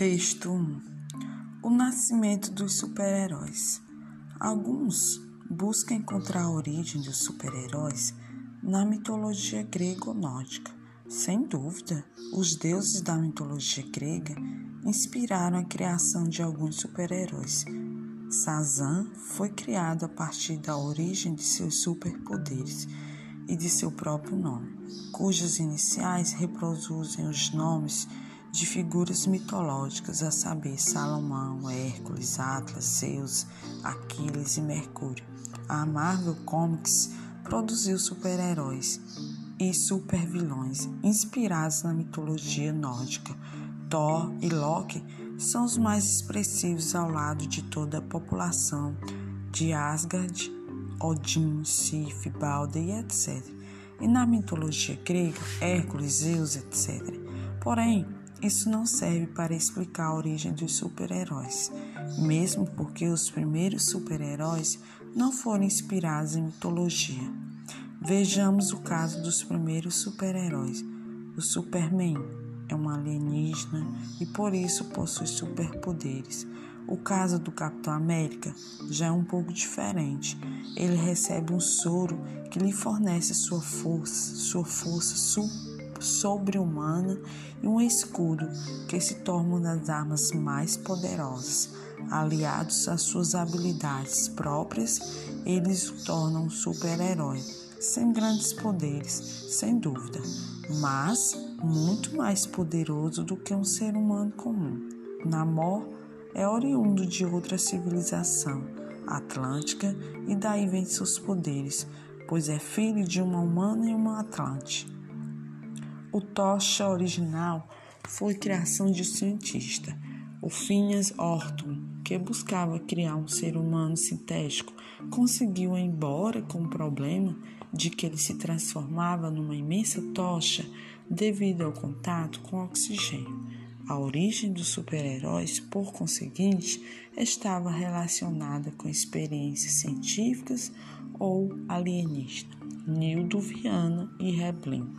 Texto 1 O nascimento dos super-heróis. Alguns buscam encontrar a origem dos super-heróis na mitologia grega ou nórdica. Sem dúvida, os deuses da mitologia grega inspiraram a criação de alguns super-heróis. Sazan foi criado a partir da origem de seus superpoderes e de seu próprio nome, cujas iniciais reproduzem os nomes de figuras mitológicas, a saber, Salomão, Hércules, Atlas, Zeus, Aquiles e Mercúrio. A Marvel Comics produziu super-heróis e super-vilões inspirados na mitologia nórdica. Thor e Loki são os mais expressivos ao lado de toda a população de Asgard Odin, Sif, Balder e etc. E na mitologia grega, Hércules, Zeus, etc. Porém, isso não serve para explicar a origem dos super-heróis, mesmo porque os primeiros super-heróis não foram inspirados em mitologia. Vejamos o caso dos primeiros super-heróis. O Superman é um alienígena e por isso possui superpoderes. O caso do Capitão América já é um pouco diferente. Ele recebe um soro que lhe fornece sua força, sua força sobre-humana e um escudo que se torna uma das armas mais poderosas. Aliados às suas habilidades próprias, eles o tornam um super-herói, sem grandes poderes, sem dúvida, mas muito mais poderoso do que um ser humano comum. Namor é oriundo de outra civilização atlântica e daí vem seus poderes, pois é filho de uma humana e uma atlante. O tocha original foi criação de um cientista, o Phineas Orton, que buscava criar um ser humano sintético, conseguiu, embora com o problema de que ele se transformava numa imensa tocha devido ao contato com oxigênio. A origem dos super-heróis, por conseguinte, estava relacionada com experiências científicas ou alienígenas. Nildo Viana e Reblin.